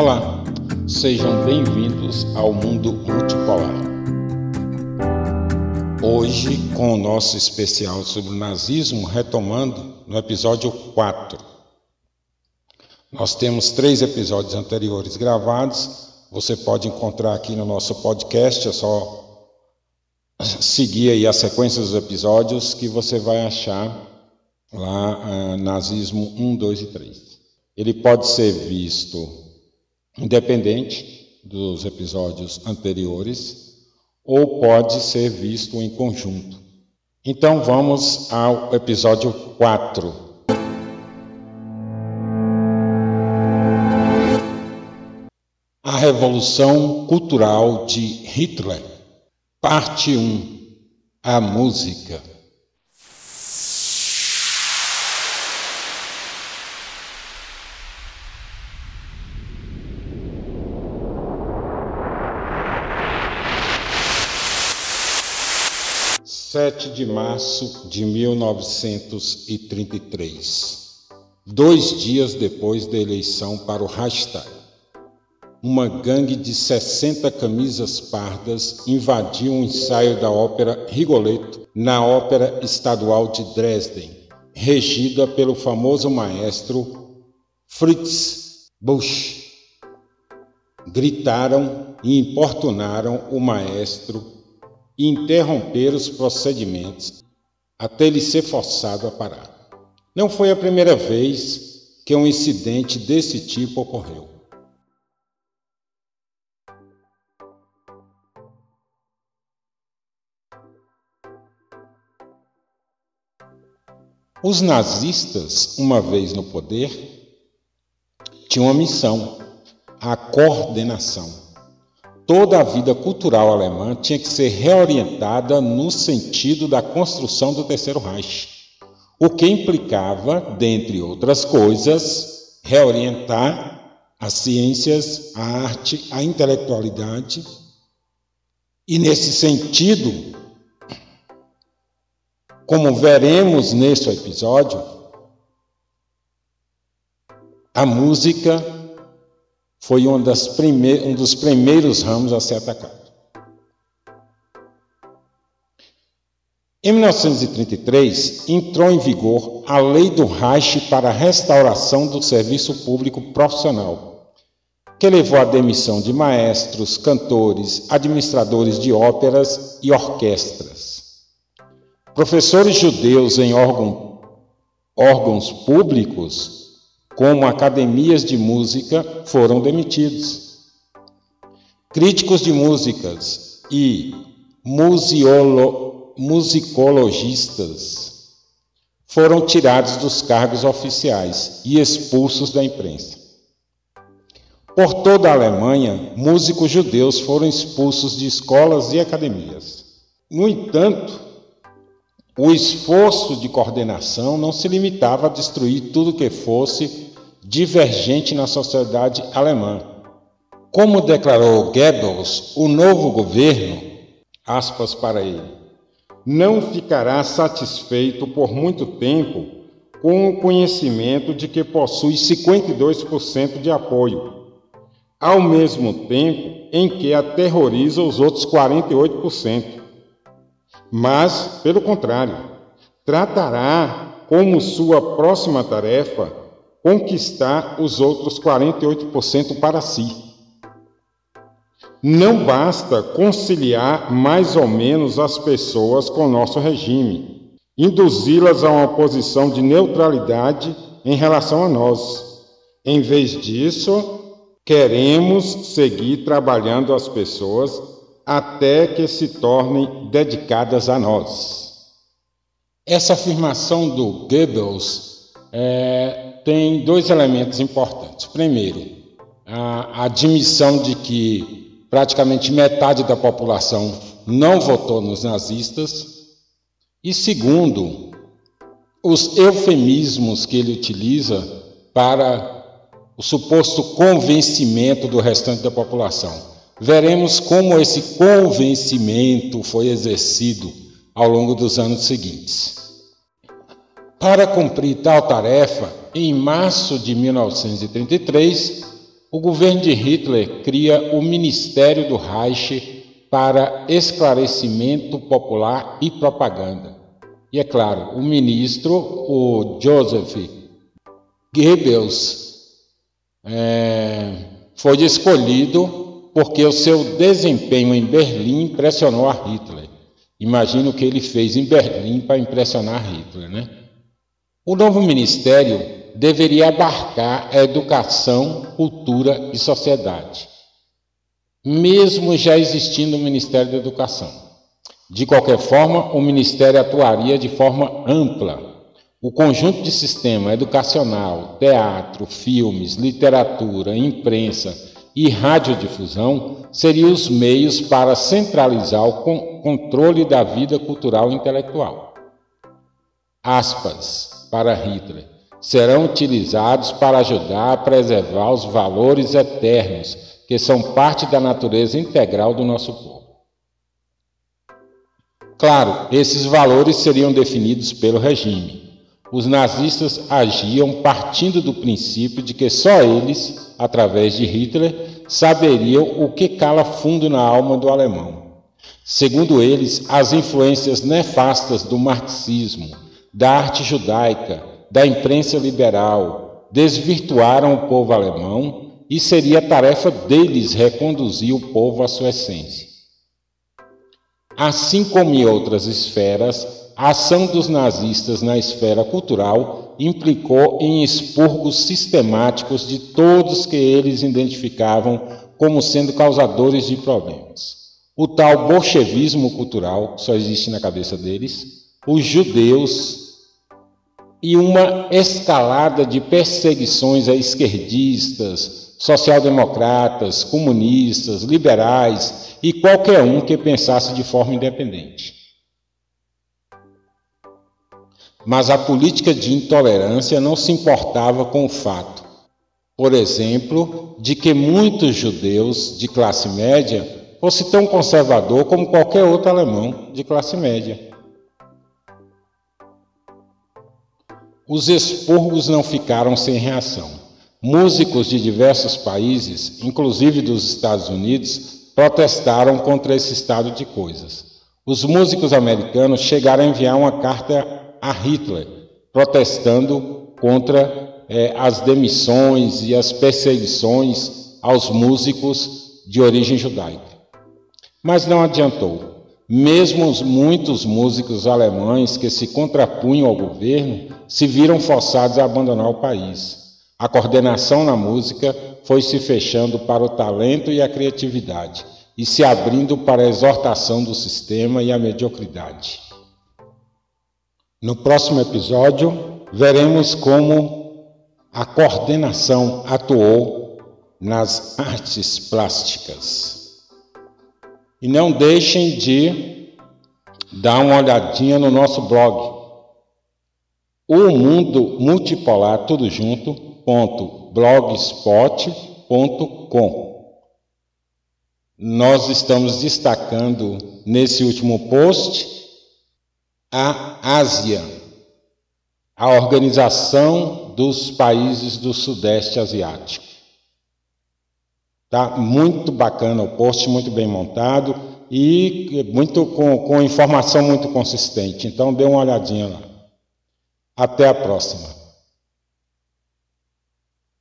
Olá, sejam bem-vindos ao mundo multipolar. Hoje, com o nosso especial sobre o nazismo, retomando no episódio 4. Nós temos três episódios anteriores gravados, você pode encontrar aqui no nosso podcast, é só seguir aí a sequência dos episódios que você vai achar lá uh, Nazismo 1, 2 e 3. Ele pode ser visto independente dos episódios anteriores, ou pode ser visto em conjunto. Então vamos ao episódio 4. A Revolução Cultural de Hitler, Parte 1 A Música. 7 de março de 1933, dois dias depois da eleição para o Reichstag. Uma gangue de 60 camisas pardas invadiu um ensaio da ópera Rigoletto na Ópera Estadual de Dresden, regida pelo famoso maestro Fritz Busch. Gritaram e importunaram o maestro e interromper os procedimentos até ele ser forçado a parar. Não foi a primeira vez que um incidente desse tipo ocorreu. Os nazistas, uma vez no poder, tinham uma missão: a coordenação toda a vida cultural alemã tinha que ser reorientada no sentido da construção do Terceiro Reich, o que implicava, dentre outras coisas, reorientar as ciências, a arte, a intelectualidade. E nesse sentido, como veremos neste episódio, a música foi um dos primeiros ramos a ser atacado. Em 1933, entrou em vigor a Lei do Reich para a restauração do serviço público profissional, que levou à demissão de maestros, cantores, administradores de óperas e orquestras. Professores judeus em órgão, órgãos públicos como academias de música, foram demitidos. Críticos de músicas e museolo, musicologistas foram tirados dos cargos oficiais e expulsos da imprensa. Por toda a Alemanha, músicos judeus foram expulsos de escolas e academias. No entanto, o esforço de coordenação não se limitava a destruir tudo que fosse divergente na sociedade alemã. Como declarou Goebbels, o novo governo, aspas para ele, não ficará satisfeito por muito tempo com o conhecimento de que possui 52% de apoio, ao mesmo tempo em que aterroriza os outros 48%. Mas, pelo contrário, tratará como sua próxima tarefa conquistar os outros 48% para si. Não basta conciliar mais ou menos as pessoas com nosso regime, induzi-las a uma posição de neutralidade em relação a nós. Em vez disso, queremos seguir trabalhando as pessoas até que se tornem dedicadas a nós. Essa afirmação do Goebbels é, tem dois elementos importantes. Primeiro, a admissão de que praticamente metade da população não votou nos nazistas. E segundo, os eufemismos que ele utiliza para o suposto convencimento do restante da população. Veremos como esse convencimento foi exercido ao longo dos anos seguintes. Para cumprir tal tarefa, em março de 1933, o governo de Hitler cria o Ministério do Reich para esclarecimento popular e propaganda. E é claro, o ministro, o Joseph Goebbels, é, foi escolhido porque o seu desempenho em Berlim impressionou a Hitler. Imagina o que ele fez em Berlim para impressionar Hitler, né? O novo ministério deveria abarcar a educação, cultura e sociedade, mesmo já existindo o Ministério da Educação. De qualquer forma, o ministério atuaria de forma ampla o conjunto de sistema educacional, teatro, filmes, literatura, imprensa e radiodifusão seriam os meios para centralizar o controle da vida cultural e intelectual. Aspas para Hitler serão utilizados para ajudar a preservar os valores eternos que são parte da natureza integral do nosso povo. Claro, esses valores seriam definidos pelo regime os nazistas agiam partindo do princípio de que só eles, através de Hitler, saberiam o que cala fundo na alma do alemão. Segundo eles, as influências nefastas do marxismo, da arte judaica, da imprensa liberal desvirtuaram o povo alemão e seria tarefa deles reconduzir o povo à sua essência. Assim como em outras esferas, a ação dos nazistas na esfera cultural implicou em expurgos sistemáticos de todos que eles identificavam como sendo causadores de problemas. O tal bolchevismo cultural, só existe na cabeça deles, os judeus e uma escalada de perseguições a esquerdistas, social-democratas, comunistas, liberais e qualquer um que pensasse de forma independente. Mas a política de intolerância não se importava com o fato, por exemplo, de que muitos judeus de classe média fosse tão conservador como qualquer outro alemão de classe média. Os expurgos não ficaram sem reação. Músicos de diversos países, inclusive dos Estados Unidos, protestaram contra esse estado de coisas. Os músicos americanos chegaram a enviar uma carta a Hitler, protestando contra é, as demissões e as perseguições aos músicos de origem judaica. Mas não adiantou. Mesmo os muitos músicos alemães que se contrapunham ao governo se viram forçados a abandonar o país. A coordenação na música foi se fechando para o talento e a criatividade e se abrindo para a exortação do sistema e a mediocridade. No próximo episódio, veremos como a coordenação atuou nas artes plásticas. E não deixem de dar uma olhadinha no nosso blog. O mundo multipolar tudo junto ponto. Nós estamos destacando nesse último post a Ásia, a Organização dos Países do Sudeste Asiático. Tá muito bacana o post, muito bem montado e muito com, com informação muito consistente. Então dê uma olhadinha lá. Até a próxima.